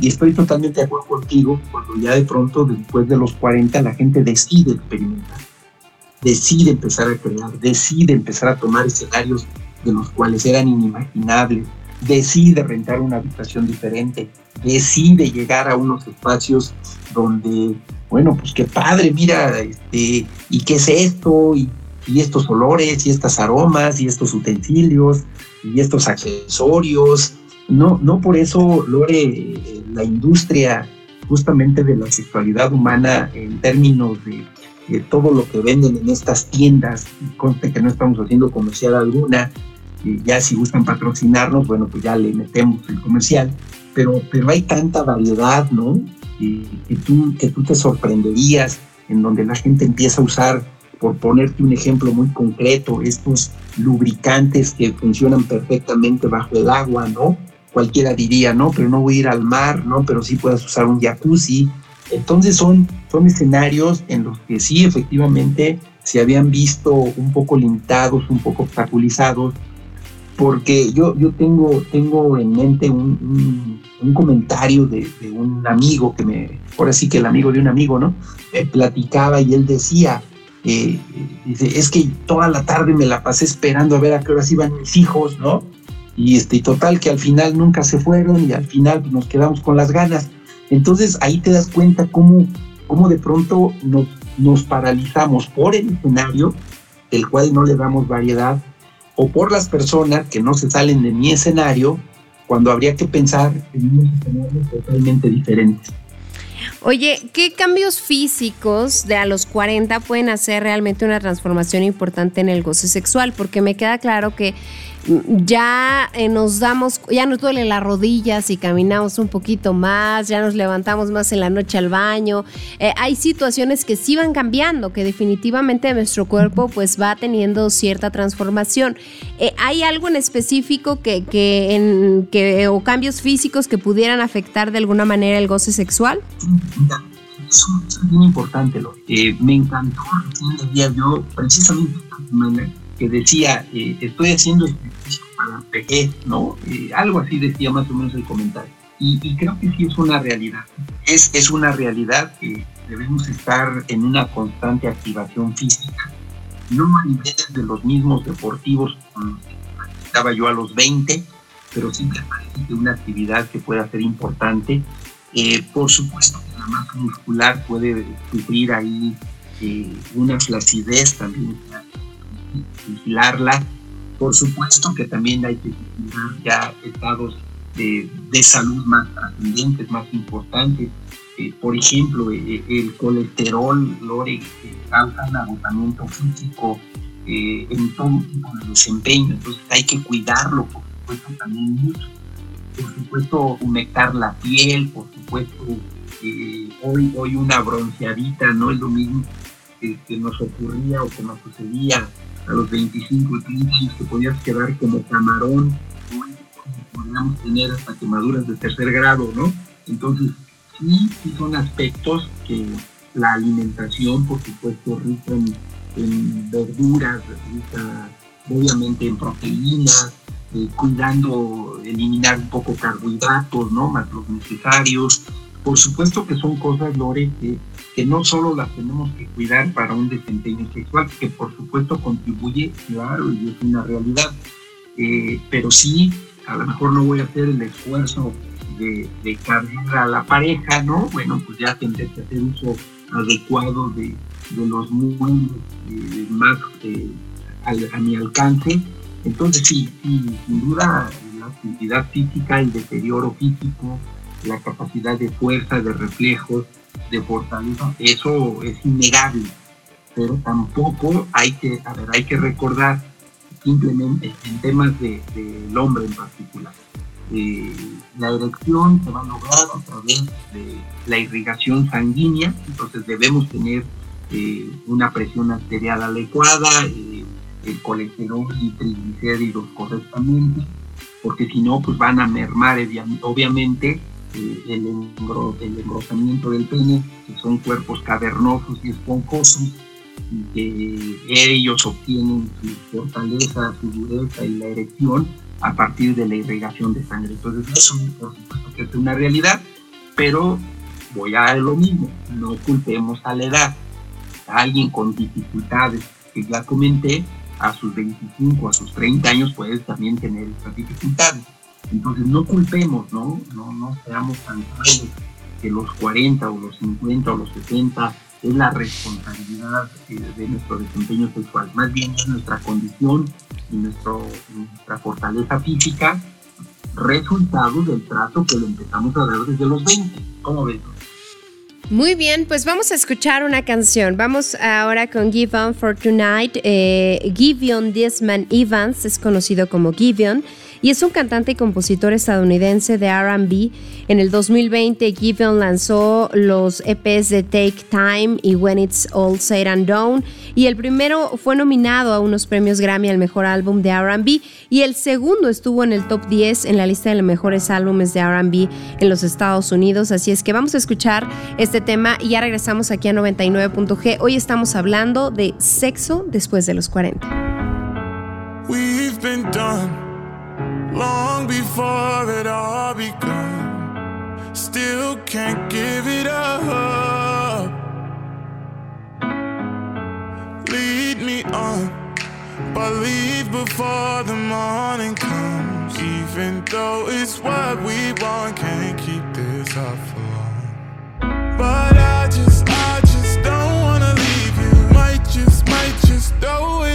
y, estoy totalmente de acuerdo contigo cuando ya de pronto, después de los 40, la gente decide experimentar decide empezar a crear, decide empezar a tomar escenarios de los cuales eran inimaginables, decide rentar una habitación diferente, decide llegar a unos espacios donde, bueno, pues qué padre, mira, este, ¿y qué es esto? Y, estos olores, y estas aromas, y estos utensilios, y estos accesorios. No, no por eso, Lore, la industria justamente de la sexualidad humana en términos de todo lo que venden en estas tiendas, conste que no estamos haciendo comercial alguna, ya si gustan patrocinarnos, bueno, pues ya le metemos el comercial, pero, pero hay tanta variedad, ¿no? que, tú, que tú te sorprenderías en donde la gente empieza a usar, por ponerte un ejemplo muy concreto, estos lubricantes que funcionan perfectamente bajo el agua, ¿no? Cualquiera diría, no, pero no voy a ir al mar, ¿no? Pero sí puedes usar un jacuzzi, entonces son, son escenarios en los que sí efectivamente se habían visto un poco limitados, un poco obstaculizados, porque yo, yo tengo, tengo en mente un, comentario de, un amigo que me, ahora sí que el amigo de un amigo, ¿no? Me platicaba y él decía, eh, dice, es que toda la tarde me la pasé esperando a ver a qué horas iban mis hijos, ¿no? Y este, total que al final nunca se fueron y al final nos quedamos con las ganas. Entonces ahí te das cuenta cómo, cómo de pronto nos, nos paralizamos por el escenario, el cual no le damos variedad, o por las personas que no se salen de mi escenario, cuando habría que pensar en un escenario totalmente diferente. Oye, ¿qué cambios físicos de a los 40 pueden hacer realmente una transformación importante en el goce sexual? Porque me queda claro que ya eh, nos damos, ya nos duele las rodillas y caminamos un poquito más, ya nos levantamos más en la noche al baño. Eh, hay situaciones que sí van cambiando, que definitivamente nuestro cuerpo pues va teniendo cierta transformación. Eh, ¿Hay algo en específico que, que, o cambios físicos que pudieran afectar de alguna manera el goce sexual? Eso es muy importante. Me encantó, día yo precisamente que decía, eh, estoy haciendo ejercicio para la ¿no? Eh, algo así decía más o menos el comentario. Y, creo que sí es una realidad. Es, es una realidad que debemos estar en una constante activación física, no a niveles de los mismos deportivos como estaba yo a los 20, pero simplemente una actividad que pueda ser importante. Eh, por supuesto la masa muscular puede sufrir ahí una flacidez también vigilarla. Por supuesto que también hay que vigilar ya estados de, salud más trascendentes, más importantes. Eh, por ejemplo, eh, eh, el colesterol, Lore, causa un agotamiento físico en todo tipo de desempeño, entonces hay que cuidarlo, por supuesto, también mucho. Por supuesto, humectar la piel, por supuesto, hoy, hoy una bronceadita no es lo mismo que nos ocurría o que nos sucedía a los 25 o 30 años que podías quedar como camarón, podríamos tener hasta quemaduras de tercer grado, ¿no? Entonces, sí, sí son aspectos que la alimentación, por supuesto, rica en, verduras, rica obviamente en proteínas, eh, cuidando eliminar un poco carbohidratos, ¿no? Más los necesarios. Por supuesto que son cosas, Lore, que, que no solo las tenemos que cuidar para un desempeño sexual, que por supuesto contribuye, claro, y es una realidad, eh, pero sí, a lo mejor no voy a hacer el esfuerzo de, cambiar a la pareja, ¿no? Bueno, pues ya tendré que hacer uso adecuado de, de los muebles eh, más eh, a, mi alcance. Entonces sí, sin duda la actividad física, el deterioro físico, la capacidad de fuerza, de reflejos, de fortaleza, eso es innegable. Pero tampoco hay que, a ver, hay que recordar simplemente en temas del de, hombre en particular. Eh, la erección se va a lograr a través de la irrigación sanguínea, entonces debemos tener eh, una presión arterial adecuada, eh, el colesterol y triglicéridos correctamente, porque si no, pues van a mermar obviamente el, el, engrosamiento del pene, que son cuerpos cavernosos y esponjosos, y que ellos obtienen su fortaleza, su dureza y la erección a partir de la irrigación de sangre. Entonces, eso por supuesto que es una realidad, pero voy a lo mismo, no culpemos a la edad alguien con dificultades que ya comenté, a sus 25, a sus 30 años puede también tener estas dificultades. Entonces no culpemos, ¿no? No, no seamos tan claros que los 40 o los 50 o los 70 es la responsabilidad de nuestro desempeño sexual. Más bien es nuestra condición y nuestro, nuestra fortaleza física resultado del trato que le empezamos a dar desde los 20. ¿Cómo ves? Muy bien, pues vamos a escuchar una canción. Vamos ahora con Give On for Tonight. Eh, Giveon Desman Evans es conocido como Giveon y es un cantante y compositor estadounidense de RB. En el 2020, Giveon lanzó los EPs de Take Time y When It's All Said and Done, y el primero fue nominado a unos premios Grammy al mejor álbum de RB, y el segundo estuvo en el top 10 en la lista de los mejores álbumes de RB en los Estados Unidos. Así es que vamos a escuchar este tema y ya regresamos aquí a 99.g. Hoy estamos hablando de sexo después de los 40. We've been done. Long before it all begun. Still can't give it up. Lead me on, but leave before the morning comes. Even though it's what we want, can't keep this up for long. But I just, I just don't wanna leave you. Might just, might just throw away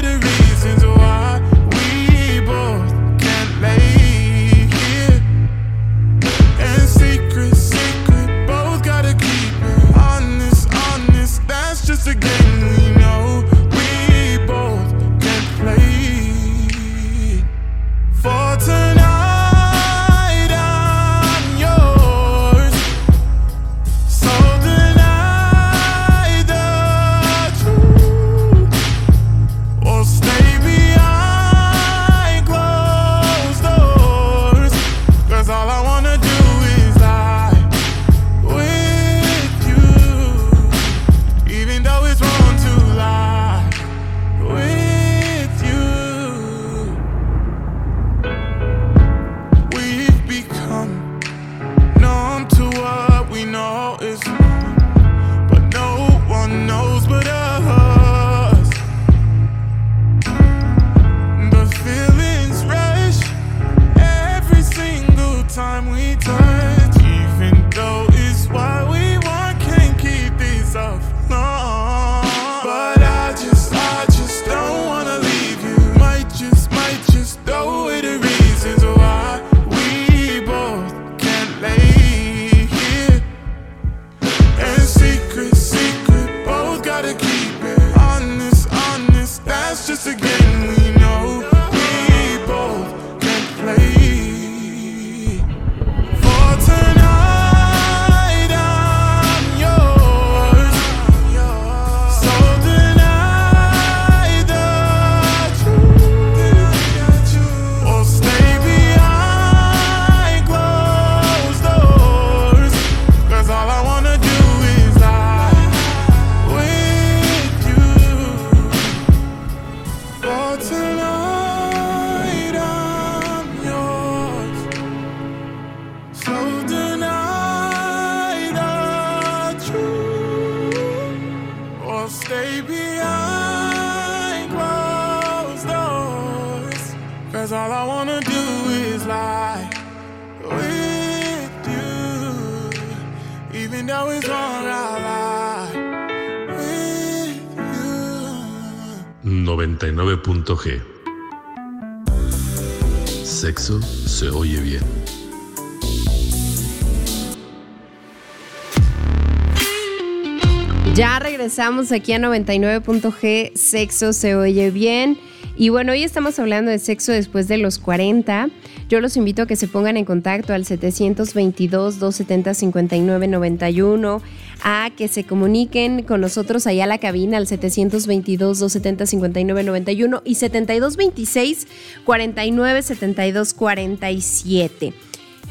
regresamos aquí a 99.g, sexo se oye bien. Y bueno, hoy estamos hablando de sexo después de los 40. Yo los invito a que se pongan en contacto al 722-270-5991, a que se comuniquen con nosotros allá a la cabina al 722-270-5991 y 7226-497247.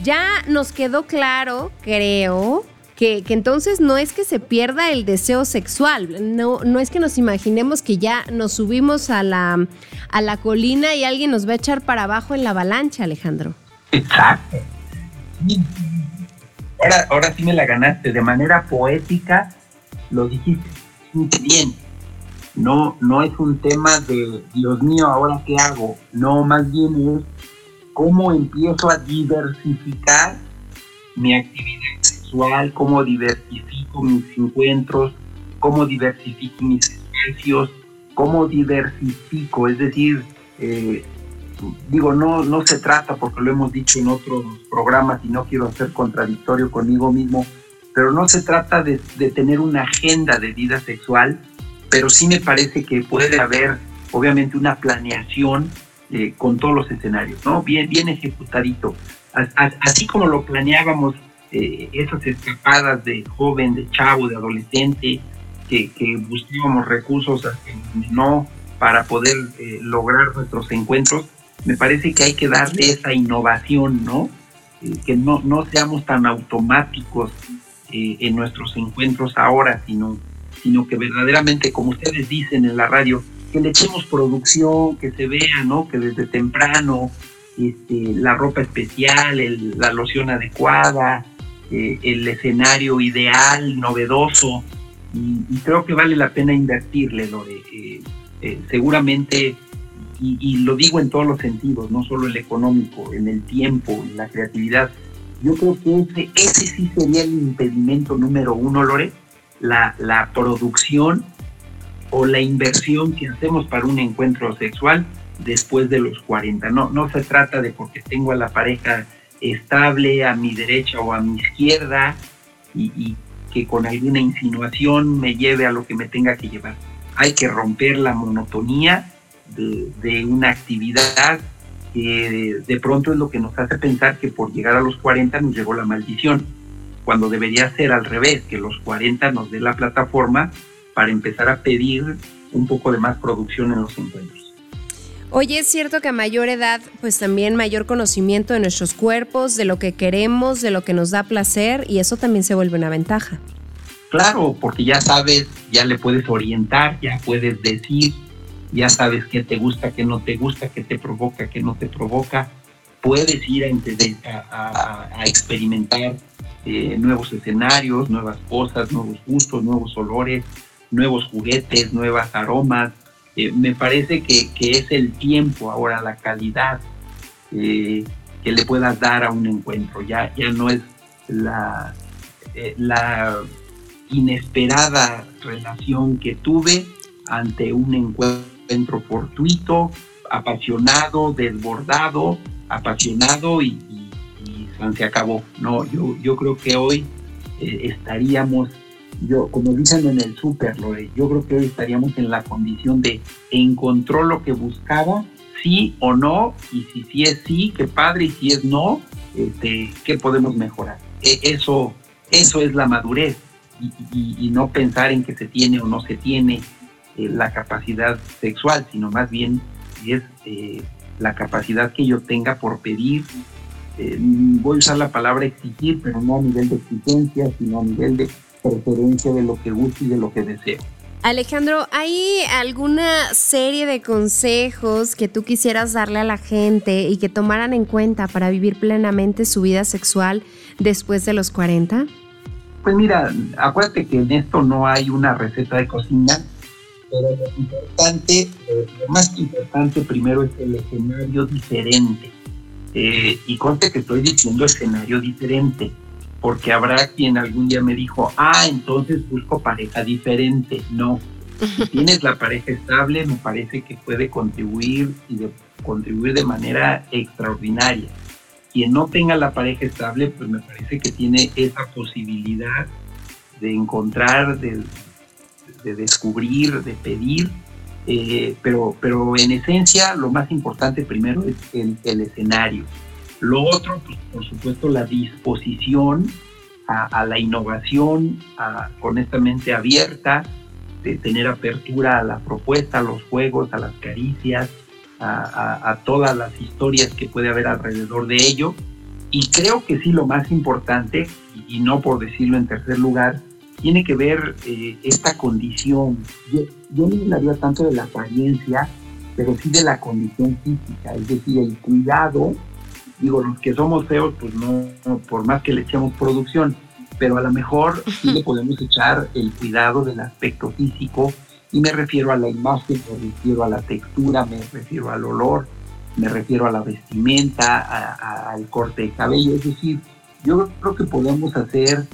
Ya nos quedó claro, creo, que, entonces no es que se pierda el deseo sexual, no, no es que nos imaginemos que ya nos subimos a la, a la colina y alguien nos va a echar para abajo en la avalancha, Alejandro. Exacto. Ahora, ahora sí me la ganaste, de manera poética lo dijiste bien. No, no es un tema de, Dios mío, ahora qué hago. No, más bien es cómo empiezo a diversificar mi actividad sexual, cómo diversifico mis encuentros, cómo diversifico mis espacios, cómo diversifico, es decir, eh, digo, no, no se trata, porque lo hemos dicho en otros programas y no quiero ser contradictorio conmigo mismo, pero no se trata de, tener una agenda de vida sexual, pero sí me parece que puede haber, obviamente, una planeación eh, con todos los escenarios, ¿no? Bien, bien ejecutadito. Así como lo planeábamos eh, esas escapadas de joven, de chavo, de adolescente, que, buscábamos recursos no para poder eh, lograr nuestros encuentros, me parece que hay que darle esa innovación, ¿no? Eh, que no, no seamos tan automáticos en nuestros encuentros ahora, sino, sino que verdaderamente, como ustedes dicen en la radio, que le echemos producción, que se vea, ¿no? Que desde temprano este, la ropa especial, la loción adecuada, eh, el escenario ideal, novedoso, y, creo que vale la pena invertirle, Lore. Eh, eh, seguramente, y, lo digo en todos los sentidos, no solo el económico, en el tiempo, en la creatividad, yo creo que ese, ese sí sería el impedimento número uno, Lore, la, la producción o la inversión que hacemos para un encuentro sexual después de los 40. No, no se trata de porque tengo a la pareja estable a mi derecha o a mi izquierda y, que con alguna insinuación me lleve a lo que me tenga que llevar. Hay que romper la monotonía de, una actividad que de, pronto es lo que nos hace pensar que por llegar a los 40 nos llegó la maldición, cuando debería ser al revés, que los 40 nos dé la plataforma para empezar a pedir un poco de más producción en los encuentros. Oye, es cierto que a mayor edad, pues también mayor conocimiento de nuestros cuerpos, de lo que queremos, de lo que nos da placer, y eso también se vuelve una ventaja. Claro, porque ya sabes, ya le puedes orientar, ya puedes decir, ya sabes qué te gusta, qué no te gusta, qué te provoca, qué no te provoca. Puedes ir a, a, experimentar eh, nuevos escenarios, nuevas cosas, nuevos gustos, nuevos olores, nuevos juguetes, nuevas aromas, eh, me parece que, es el tiempo ahora, la calidad eh, que le puedas dar a un encuentro. Ya, ya no es la, eh, la inesperada relación que tuve ante un encuentro fortuito, apasionado, desbordado, apasionado y, se acabó. No, yo, yo creo que hoy estaríamos yo, como dicen en el súper, yo creo que hoy estaríamos en la condición de encontró lo que buscaba, sí o no, y si sí es sí, qué padre, y si es no, este, qué podemos mejorar. E, eso, eso es la madurez, y, no pensar en que se tiene o no se tiene eh, la capacidad sexual, sino más bien es eh, la capacidad que yo tenga por pedir, eh, voy a usar la palabra exigir, pero no a nivel de exigencia, sino a nivel de preferencia de lo que gusto y de lo que deseo. Alejandro, ¿hay alguna serie de consejos que tú quisieras darle a la gente y que tomaran en cuenta para vivir plenamente su vida sexual después de los 40? Pues mira, acuérdate que en esto no hay una receta de cocina, pero lo importante, lo más importante primero es el escenario diferente. Eh, y conste que estoy diciendo escenario diferente, porque habrá quien algún día me dijo, ah, entonces busco pareja diferente. No, si tienes la pareja estable, me parece que puede contribuir y de, contribuir de manera extraordinaria. Quien no tenga la pareja estable, pues me parece que tiene esa posibilidad de encontrar, de, descubrir, de pedir, eh, pero, pero en esencia lo más importante primero es el, escenario. Lo otro, pues, por supuesto, la disposición a, la innovación, a, abierta, de tener apertura a la propuesta, a los juegos, a las caricias, a, todas las historias que puede haber alrededor de ello. Y creo que sí, lo más importante, y, no por decirlo en tercer lugar, tiene que ver eh, esta condición. Yo, yo no hablaría tanto de la apariencia, pero sí de la condición física, es decir, el cuidado. Digo, los que somos feos, pues no, por más que le echemos producción, pero a lo mejor sí le podemos echar el cuidado del aspecto físico y me refiero a la imagen, me refiero a la textura, me refiero al olor, me refiero a la vestimenta, al corte de cabello, es decir, yo creo que podemos hacer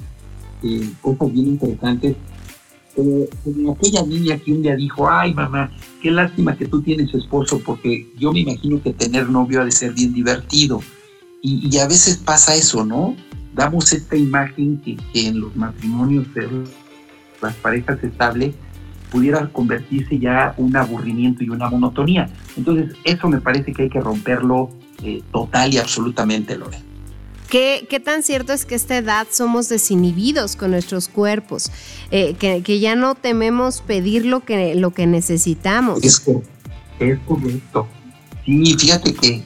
eh, cosas bien interesantes. como aquella niña que un día dijo, ay mamá, qué lástima que tú tienes esposo, porque yo me imagino que tener novio ha de ser bien divertido. Y, y a veces pasa eso, ¿no? damos esta imagen que, en los matrimonios de las parejas estables pudiera convertirse ya un aburrimiento y una monotonía. Entonces, eso me parece que hay que romperlo eh, total y absolutamente, Lore. ¿Qué, ¿Qué, tan cierto es que a esta edad somos desinhibidos con nuestros cuerpos? Eh, que, que, ya no tememos pedir lo que, lo que necesitamos. Es, es correcto. Sí, fíjate que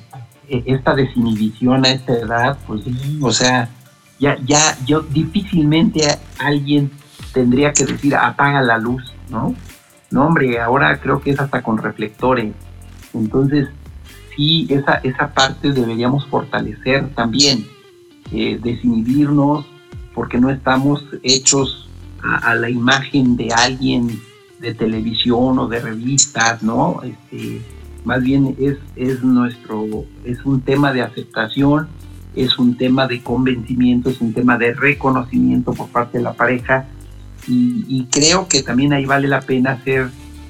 esta desinhibición a esta edad, pues o sea, ya, ya, yo difícilmente alguien tendría que decir apaga la luz, ¿no? No, hombre, ahora creo que es hasta con reflectores. Entonces, sí, esa, esa parte deberíamos fortalecer también, eh, desinhibirnos, porque no estamos hechos a, la imagen de alguien de televisión o de revistas, ¿no? Este, más bien es, es nuestro, es un tema de aceptación es un tema de convencimiento, es un tema de reconocimiento por parte de la pareja y, creo que también ahí vale la pena ser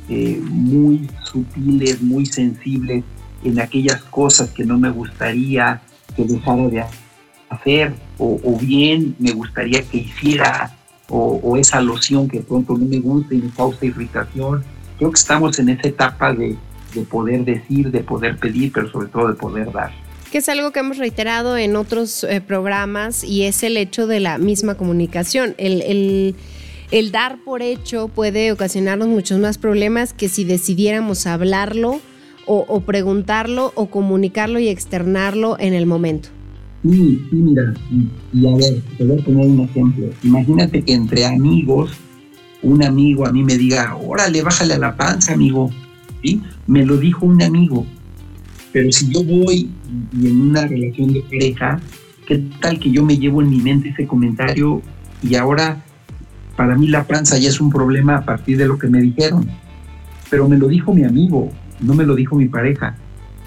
eh, muy sutiles, muy sensibles en aquellas cosas que no me gustaría que dejara de hacer o, bien me gustaría que hiciera o, esa loción que pronto no me gusta y me causa irritación. Creo que estamos en esa etapa de poder decir, de poder pedir, pero sobre todo de poder dar que es algo que hemos reiterado en otros eh, programas y es el hecho de la misma comunicación. El, dar por hecho puede ocasionarnos muchos más problemas que si decidiéramos hablarlo o, preguntarlo o comunicarlo y externarlo en el momento. Sí, sí, mira, y, a ver, te voy a poner un ejemplo. Imagínate que entre amigos, un amigo a mí me diga, órale, bájale a la panza, amigo. ¿Sí? Me lo dijo un amigo pero si yo voy y en una relación de pareja, ¿qué tal que yo me llevo en mi mente ese comentario y ahora para mí la panza ya es un problema a partir de lo que me dijeron? Pero me lo dijo mi amigo, no me lo dijo mi pareja.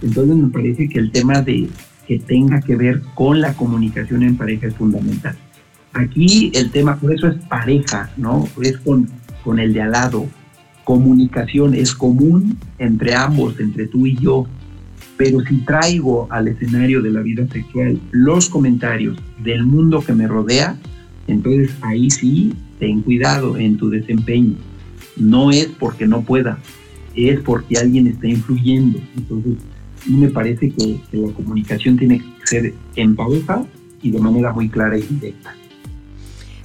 Entonces me parece que el tema de que tenga que ver con la comunicación en pareja es fundamental. Aquí el tema, por eso es pareja, ¿no? Es con, con el de al lado. Comunicación es común entre ambos, entre tú y yo pero si traigo al escenario de la vida sexual los comentarios del mundo que me rodea, entonces ahí sí, ten cuidado en tu desempeño. No es porque no pueda, es porque alguien está influyendo. Entonces, sí me parece que, la comunicación tiene que ser en y de manera muy clara y directa.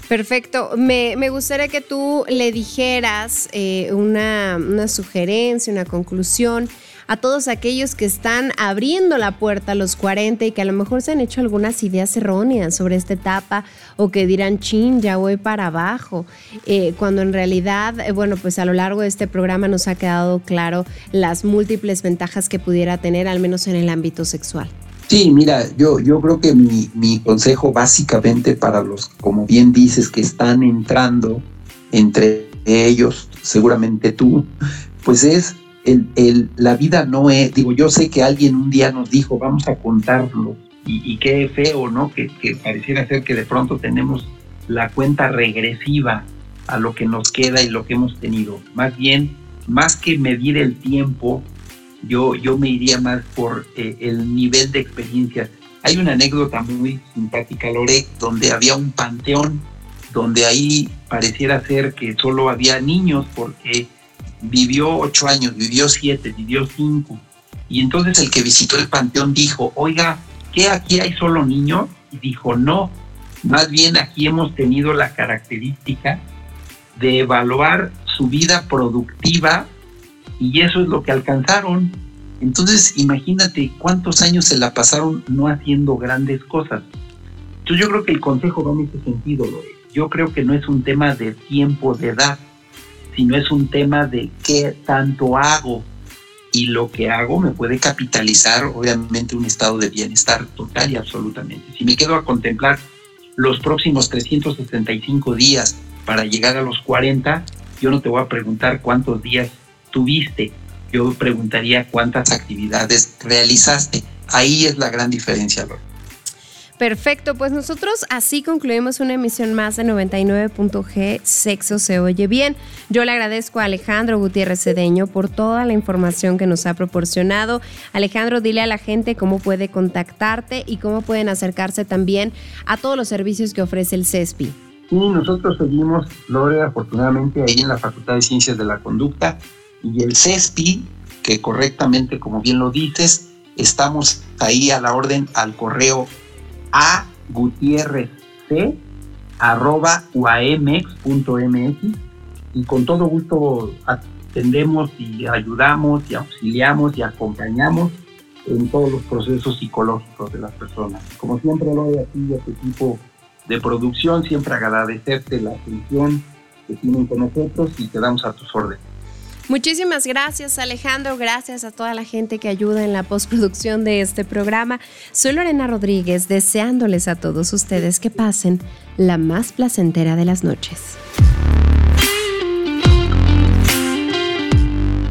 Perfecto. Me, gustaría que tú le dijeras eh, una, sugerencia, una conclusión a todos aquellos que están abriendo la puerta a los 40 y que a lo mejor se han hecho algunas ideas erróneas sobre esta etapa o que dirán, chin, ya voy para abajo, eh, cuando en realidad, eh, bueno, pues a lo largo de este programa nos ha quedado claro las múltiples ventajas que pudiera tener, al menos en el ámbito sexual. Sí, mira, yo, yo creo que mi, mi consejo básicamente para los, como bien dices, que están entrando entre ellos, seguramente tú, pues es el, la vida no es, digo, yo sé que alguien un día nos dijo, vamos a contarlo, y, qué feo, ¿no? Que, que, pareciera ser que de pronto tenemos la cuenta regresiva a lo que nos queda y lo que hemos tenido. Más bien, más que medir el tiempo, yo, yo me iría más por eh, el nivel de experiencia. Hay una anécdota muy simpática, Lore, donde había un panteón, donde ahí pareciera ser que solo había niños porque vivió ocho años, vivió siete, vivió cinco. Y entonces el que visitó el panteón dijo, oiga, ¿qué aquí hay solo niños? Y dijo, no, más bien aquí hemos tenido la característica de evaluar su vida productiva y eso es lo que alcanzaron. Entonces, imagínate cuántos años se la pasaron no haciendo grandes cosas. Entonces, yo creo que el consejo va en ese sentido. Yo creo que no es un tema de tiempo, de edad, sino es un tema de qué tanto hago. Y lo que hago me puede capitalizar, obviamente, un estado de bienestar total y absolutamente. Si me quedo a contemplar los próximos 365 días para llegar a los 40, yo no te voy a preguntar cuántos días tuviste, yo preguntaría cuántas actividades realizaste. Ahí es la gran diferencia, Perfecto, pues nosotros así concluimos una emisión más de 99.g Sexo se oye bien. Yo le agradezco a Alejandro Gutiérrez Cedeño por toda la información que nos ha proporcionado. Alejandro, dile a la gente cómo puede contactarte y cómo pueden acercarse también a todos los servicios que ofrece el CESPI. Sí, nosotros seguimos, Lore, afortunadamente ahí en la Facultad de Ciencias de la Conducta y el CESPI, que correctamente, como bien lo dices, estamos ahí a la orden al correo a gutierrez arroba y con todo gusto atendemos y ayudamos y auxiliamos y acompañamos en todos los procesos psicológicos de las personas. Como siempre lo doy aquí a tu equipo de producción, siempre agradecerte la atención que tienen con nosotros y te damos a tus órdenes. Muchísimas gracias Alejandro, gracias a toda la gente que ayuda en la postproducción de este programa. Soy Lorena Rodríguez, deseándoles a todos ustedes que pasen la más placentera de las noches.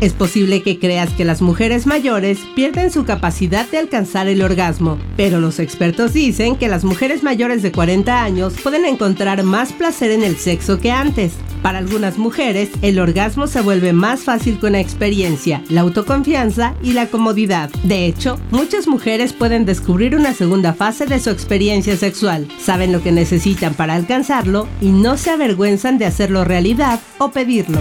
Es posible que creas que las mujeres mayores pierden su capacidad de alcanzar el orgasmo, pero los expertos dicen que las mujeres mayores de 40 años pueden encontrar más placer en el sexo que antes. Para algunas mujeres, el orgasmo se vuelve más fácil con la experiencia, la autoconfianza y la comodidad. De hecho, muchas mujeres pueden descubrir una segunda fase de su experiencia sexual, saben lo que necesitan para alcanzarlo y no se avergüenzan de hacerlo realidad o pedirlo.